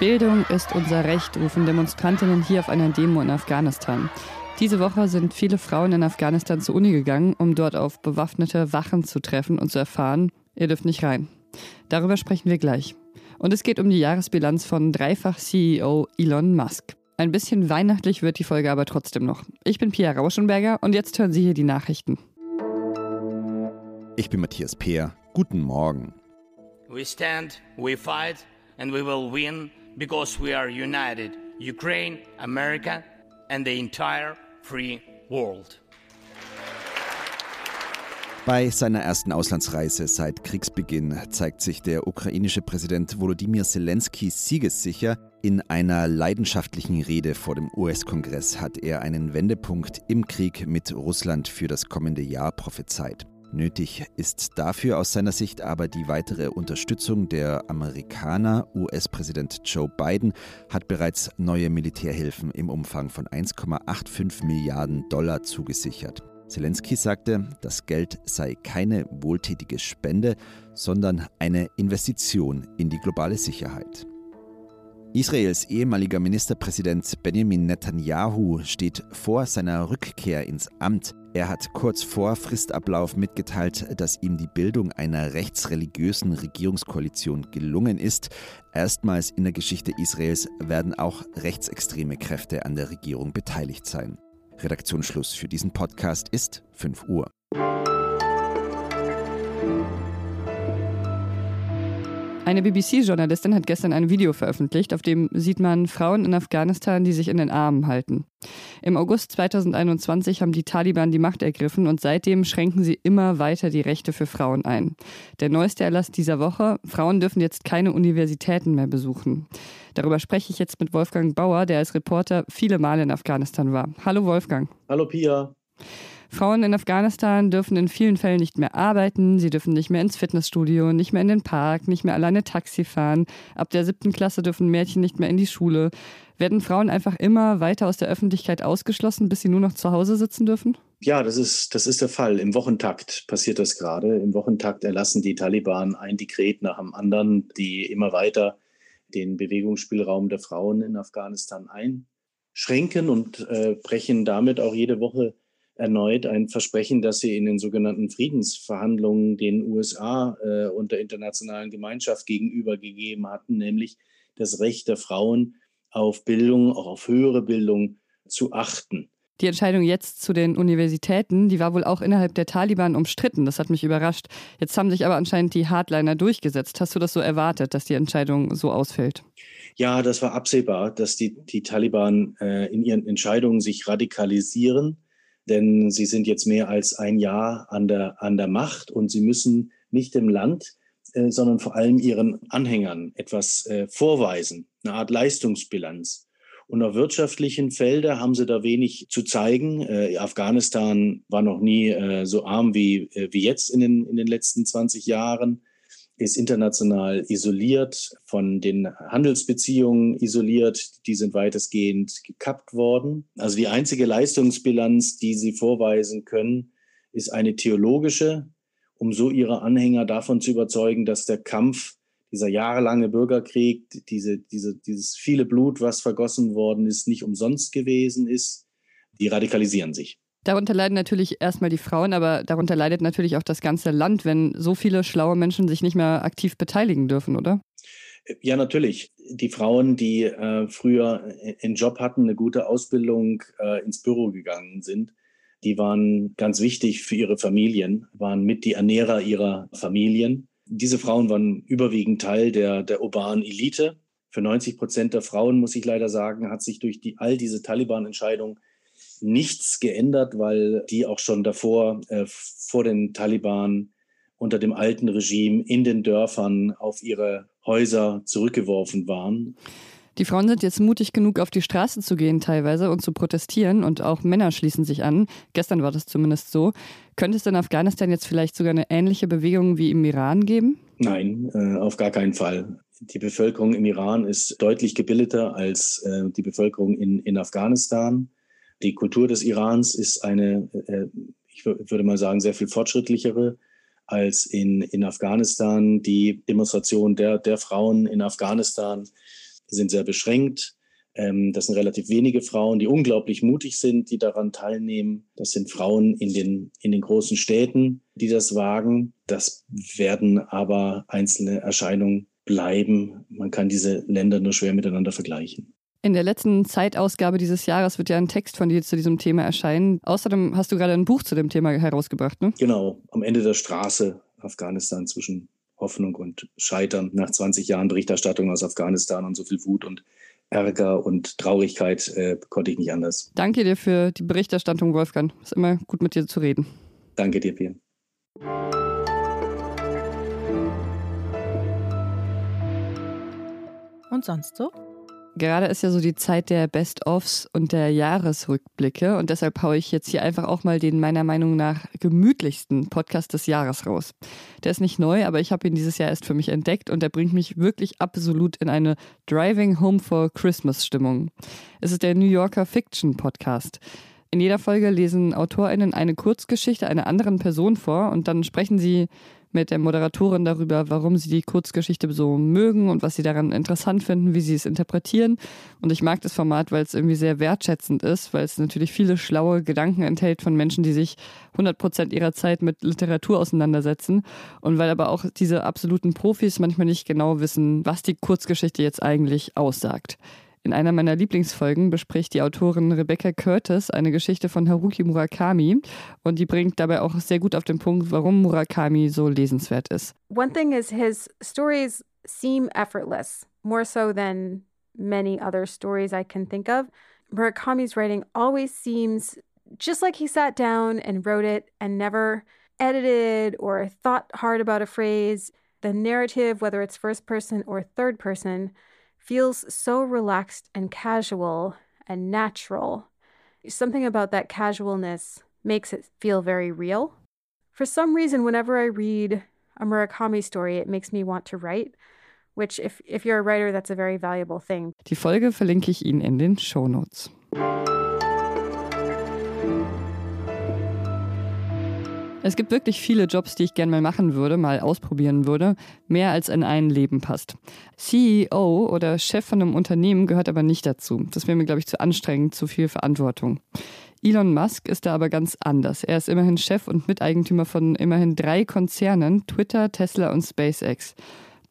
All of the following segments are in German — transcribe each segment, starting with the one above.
Bildung ist unser Recht, rufen Demonstrantinnen hier auf einer Demo in Afghanistan. Diese Woche sind viele Frauen in Afghanistan zur Uni gegangen, um dort auf bewaffnete Wachen zu treffen und zu erfahren, ihr dürft nicht rein. Darüber sprechen wir gleich. Und es geht um die Jahresbilanz von Dreifach-CEO Elon Musk. Ein bisschen weihnachtlich wird die Folge aber trotzdem noch. Ich bin Pia Rauschenberger und jetzt hören Sie hier die Nachrichten. Ich bin Matthias Peer. Guten Morgen. We stand, we fight and we will win because we are united. Ukraine, America and the entire free world. Bei seiner ersten Auslandsreise seit Kriegsbeginn zeigt sich der ukrainische Präsident Volodymyr Zelensky siegessicher. In einer leidenschaftlichen Rede vor dem US-Kongress hat er einen Wendepunkt im Krieg mit Russland für das kommende Jahr prophezeit. Nötig ist dafür aus seiner Sicht aber die weitere Unterstützung der Amerikaner. US-Präsident Joe Biden hat bereits neue Militärhilfen im Umfang von 1,85 Milliarden Dollar zugesichert. Zelensky sagte, das Geld sei keine wohltätige Spende, sondern eine Investition in die globale Sicherheit. Israels ehemaliger Ministerpräsident Benjamin Netanyahu steht vor seiner Rückkehr ins Amt. Er hat kurz vor Fristablauf mitgeteilt, dass ihm die Bildung einer rechtsreligiösen Regierungskoalition gelungen ist. Erstmals in der Geschichte Israels werden auch rechtsextreme Kräfte an der Regierung beteiligt sein. Redaktionsschluss für diesen Podcast ist 5 Uhr. Eine BBC-Journalistin hat gestern ein Video veröffentlicht, auf dem sieht man Frauen in Afghanistan, die sich in den Armen halten. Im August 2021 haben die Taliban die Macht ergriffen und seitdem schränken sie immer weiter die Rechte für Frauen ein. Der neueste Erlass dieser Woche, Frauen dürfen jetzt keine Universitäten mehr besuchen. Darüber spreche ich jetzt mit Wolfgang Bauer, der als Reporter viele Male in Afghanistan war. Hallo Wolfgang. Hallo Pia. Frauen in Afghanistan dürfen in vielen Fällen nicht mehr arbeiten, sie dürfen nicht mehr ins Fitnessstudio, nicht mehr in den Park, nicht mehr alleine Taxi fahren. Ab der siebten Klasse dürfen Mädchen nicht mehr in die Schule. Werden Frauen einfach immer weiter aus der Öffentlichkeit ausgeschlossen, bis sie nur noch zu Hause sitzen dürfen? Ja, das ist, das ist der Fall. Im Wochentakt passiert das gerade. Im Wochentakt erlassen die Taliban ein Dekret nach dem anderen, die immer weiter den Bewegungsspielraum der Frauen in Afghanistan einschränken und äh, brechen damit auch jede Woche erneut ein Versprechen, das sie in den sogenannten Friedensverhandlungen den USA äh, und der internationalen Gemeinschaft gegenüber gegeben hatten, nämlich das Recht der Frauen auf Bildung, auch auf höhere Bildung zu achten. Die Entscheidung jetzt zu den Universitäten, die war wohl auch innerhalb der Taliban umstritten. Das hat mich überrascht. Jetzt haben sich aber anscheinend die Hardliner durchgesetzt. Hast du das so erwartet, dass die Entscheidung so ausfällt? Ja, das war absehbar, dass die, die Taliban äh, in ihren Entscheidungen sich radikalisieren denn sie sind jetzt mehr als ein Jahr an der, an der Macht und sie müssen nicht dem Land, äh, sondern vor allem ihren Anhängern etwas äh, vorweisen, eine Art Leistungsbilanz. Und auf wirtschaftlichen Feldern haben sie da wenig zu zeigen. Äh, Afghanistan war noch nie äh, so arm wie, wie jetzt in den, in den letzten 20 Jahren ist international isoliert, von den Handelsbeziehungen isoliert. Die sind weitestgehend gekappt worden. Also die einzige Leistungsbilanz, die sie vorweisen können, ist eine theologische, um so ihre Anhänger davon zu überzeugen, dass der Kampf, dieser jahrelange Bürgerkrieg, diese, diese, dieses viele Blut, was vergossen worden ist, nicht umsonst gewesen ist. Die radikalisieren sich. Darunter leiden natürlich erstmal die Frauen, aber darunter leidet natürlich auch das ganze Land, wenn so viele schlaue Menschen sich nicht mehr aktiv beteiligen dürfen, oder? Ja, natürlich. Die Frauen, die äh, früher einen Job hatten, eine gute Ausbildung, äh, ins Büro gegangen sind, die waren ganz wichtig für ihre Familien, waren mit die Ernährer ihrer Familien. Diese Frauen waren überwiegend Teil der, der urbanen Elite. Für 90 Prozent der Frauen, muss ich leider sagen, hat sich durch die, all diese Taliban-Entscheidungen nichts geändert, weil die auch schon davor, äh, vor den Taliban, unter dem alten Regime in den Dörfern auf ihre Häuser zurückgeworfen waren. Die Frauen sind jetzt mutig genug, auf die Straße zu gehen teilweise und zu protestieren und auch Männer schließen sich an. Gestern war das zumindest so. Könnte es in Afghanistan jetzt vielleicht sogar eine ähnliche Bewegung wie im Iran geben? Nein, äh, auf gar keinen Fall. Die Bevölkerung im Iran ist deutlich gebildeter als äh, die Bevölkerung in, in Afghanistan. Die Kultur des Irans ist eine, äh, ich würde mal sagen, sehr viel fortschrittlichere als in, in Afghanistan. Die Demonstration der, der Frauen in Afghanistan sind sehr beschränkt. Ähm, das sind relativ wenige Frauen, die unglaublich mutig sind, die daran teilnehmen. Das sind Frauen in den, in den großen Städten, die das wagen. Das werden aber einzelne Erscheinungen bleiben. Man kann diese Länder nur schwer miteinander vergleichen. In der letzten Zeitausgabe dieses Jahres wird ja ein Text von dir zu diesem Thema erscheinen. Außerdem hast du gerade ein Buch zu dem Thema herausgebracht, ne? Genau, am Ende der Straße Afghanistan zwischen Hoffnung und Scheitern nach 20 Jahren Berichterstattung aus Afghanistan und so viel Wut und Ärger und Traurigkeit äh, konnte ich nicht anders. Danke dir für die Berichterstattung, Wolfgang. Es ist immer gut mit dir zu reden. Danke dir, Pia. Und sonst so? Gerade ist ja so die Zeit der Best-ofs und der Jahresrückblicke und deshalb haue ich jetzt hier einfach auch mal den meiner Meinung nach gemütlichsten Podcast des Jahres raus. Der ist nicht neu, aber ich habe ihn dieses Jahr erst für mich entdeckt und er bringt mich wirklich absolut in eine Driving Home for Christmas Stimmung. Es ist der New Yorker Fiction Podcast. In jeder Folge lesen AutorInnen eine Kurzgeschichte einer anderen Person vor und dann sprechen sie mit der Moderatorin darüber, warum sie die Kurzgeschichte so mögen und was sie daran interessant finden, wie sie es interpretieren. Und ich mag das Format, weil es irgendwie sehr wertschätzend ist, weil es natürlich viele schlaue Gedanken enthält von Menschen, die sich 100 Prozent ihrer Zeit mit Literatur auseinandersetzen. Und weil aber auch diese absoluten Profis manchmal nicht genau wissen, was die Kurzgeschichte jetzt eigentlich aussagt. In einer meiner Lieblingsfolgen bespricht die Autorin Rebecca Curtis eine Geschichte von Haruki Murakami und die bringt dabei auch sehr gut auf den Punkt, warum Murakami so lesenswert ist. One thing is his stories seem effortless, more so than many other stories I can think of. Murakami's writing always seems just like he sat down and wrote it and never edited or thought hard about a phrase. The narrative, whether it's first person or third person, feels so relaxed and casual and natural. Something about that casualness makes it feel very real. For some reason, whenever I read a Murakami story, it makes me want to write, which, if, if you're a writer, that's a very valuable thing. Die Folge verlinke ich Ihnen in den Show Notes. Es gibt wirklich viele Jobs, die ich gerne mal machen würde, mal ausprobieren würde, mehr als in ein Leben passt. CEO oder Chef von einem Unternehmen gehört aber nicht dazu. Das wäre mir, glaube ich, zu anstrengend, zu viel Verantwortung. Elon Musk ist da aber ganz anders. Er ist immerhin Chef und Miteigentümer von immerhin drei Konzernen, Twitter, Tesla und SpaceX.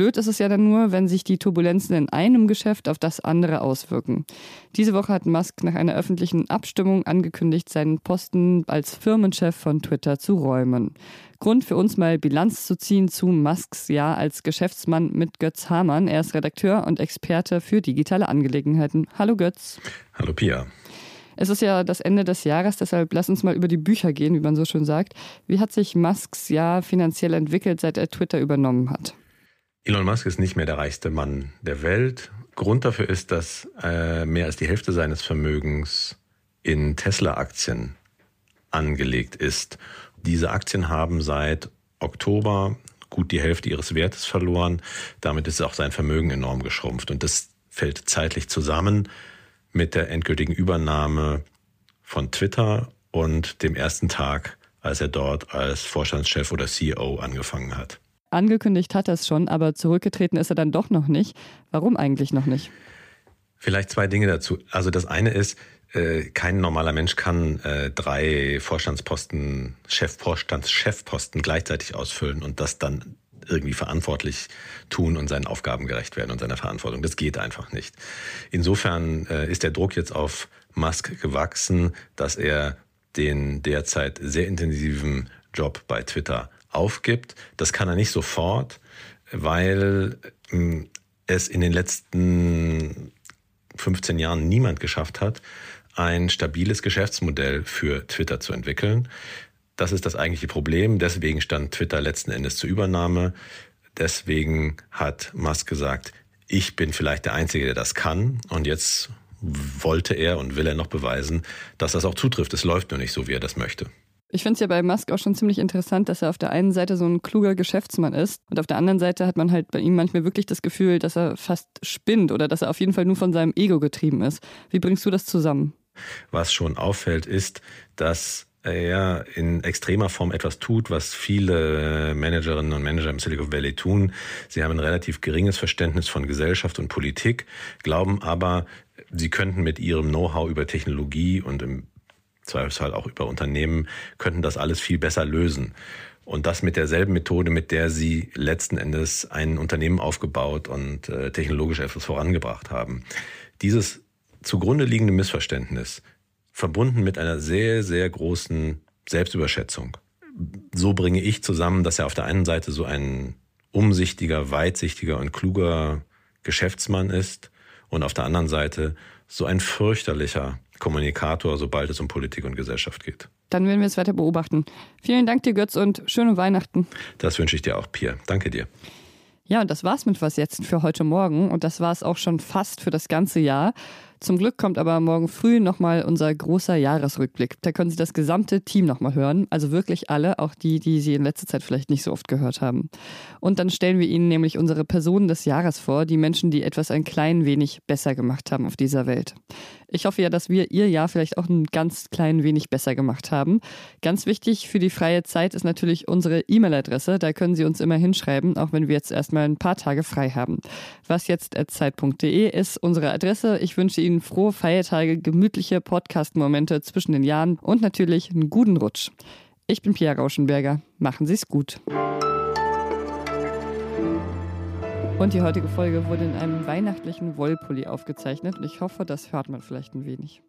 Blöd ist es ja dann nur, wenn sich die Turbulenzen in einem Geschäft auf das andere auswirken. Diese Woche hat Musk nach einer öffentlichen Abstimmung angekündigt, seinen Posten als Firmenchef von Twitter zu räumen. Grund für uns mal Bilanz zu ziehen zu Musks Jahr als Geschäftsmann mit Götz Hamann. Er ist Redakteur und Experte für digitale Angelegenheiten. Hallo Götz. Hallo Pia. Es ist ja das Ende des Jahres, deshalb lass uns mal über die Bücher gehen, wie man so schön sagt. Wie hat sich Musks Jahr finanziell entwickelt, seit er Twitter übernommen hat? Elon Musk ist nicht mehr der reichste Mann der Welt. Grund dafür ist, dass äh, mehr als die Hälfte seines Vermögens in Tesla-Aktien angelegt ist. Diese Aktien haben seit Oktober gut die Hälfte ihres Wertes verloren. Damit ist auch sein Vermögen enorm geschrumpft. Und das fällt zeitlich zusammen mit der endgültigen Übernahme von Twitter und dem ersten Tag, als er dort als Vorstandschef oder CEO angefangen hat. Angekündigt hat er es schon, aber zurückgetreten ist er dann doch noch nicht. Warum eigentlich noch nicht? Vielleicht zwei Dinge dazu. Also das eine ist, äh, kein normaler Mensch kann äh, drei Vorstandsposten, Chefvorstands, gleichzeitig ausfüllen und das dann irgendwie verantwortlich tun und seinen Aufgaben gerecht werden und seiner Verantwortung. Das geht einfach nicht. Insofern äh, ist der Druck jetzt auf Musk gewachsen, dass er den derzeit sehr intensiven Job bei Twitter aufgibt. Das kann er nicht sofort, weil ähm, es in den letzten 15 Jahren niemand geschafft hat, ein stabiles Geschäftsmodell für Twitter zu entwickeln. Das ist das eigentliche Problem. Deswegen stand Twitter letzten Endes zur Übernahme. Deswegen hat Musk gesagt, ich bin vielleicht der Einzige, der das kann. Und jetzt wollte er und will er noch beweisen, dass das auch zutrifft. Es läuft nur nicht so, wie er das möchte. Ich finde es ja bei Musk auch schon ziemlich interessant, dass er auf der einen Seite so ein kluger Geschäftsmann ist und auf der anderen Seite hat man halt bei ihm manchmal wirklich das Gefühl, dass er fast spinnt oder dass er auf jeden Fall nur von seinem Ego getrieben ist. Wie bringst du das zusammen? Was schon auffällt, ist, dass er in extremer Form etwas tut, was viele Managerinnen und Manager im Silicon Valley tun. Sie haben ein relativ geringes Verständnis von Gesellschaft und Politik, glauben aber, sie könnten mit ihrem Know-how über Technologie und im Zweifelsfall auch über Unternehmen, könnten das alles viel besser lösen. Und das mit derselben Methode, mit der sie letzten Endes ein Unternehmen aufgebaut und äh, technologisch etwas vorangebracht haben. Dieses zugrunde liegende Missverständnis verbunden mit einer sehr, sehr großen Selbstüberschätzung. So bringe ich zusammen, dass er auf der einen Seite so ein umsichtiger, weitsichtiger und kluger Geschäftsmann ist und auf der anderen Seite so ein fürchterlicher Kommunikator, sobald es um Politik und Gesellschaft geht. Dann werden wir es weiter beobachten. Vielen Dank dir, Götz, und schöne Weihnachten. Das wünsche ich dir auch, Pierre. Danke dir. Ja, und das war's mit Was jetzt für heute Morgen. Und das war es auch schon fast für das ganze Jahr. Zum Glück kommt aber morgen früh nochmal unser großer Jahresrückblick. Da können Sie das gesamte Team nochmal hören. Also wirklich alle, auch die, die Sie in letzter Zeit vielleicht nicht so oft gehört haben. Und dann stellen wir Ihnen nämlich unsere Personen des Jahres vor, die Menschen, die etwas ein klein wenig besser gemacht haben auf dieser Welt. Ich hoffe ja, dass wir Ihr Jahr vielleicht auch ein ganz klein wenig besser gemacht haben. Ganz wichtig für die freie Zeit ist natürlich unsere E-Mail-Adresse. Da können Sie uns immer hinschreiben, auch wenn wir jetzt erstmal ein paar Tage frei haben. Was jetzt zeit.de ist unsere Adresse. Ich wünsche Ihnen frohe Feiertage, gemütliche Podcast-Momente zwischen den Jahren und natürlich einen guten Rutsch. Ich bin Pia Rauschenberger. Machen Sie es gut. Und die heutige Folge wurde in einem weihnachtlichen Wollpulli aufgezeichnet und ich hoffe, das hört man vielleicht ein wenig.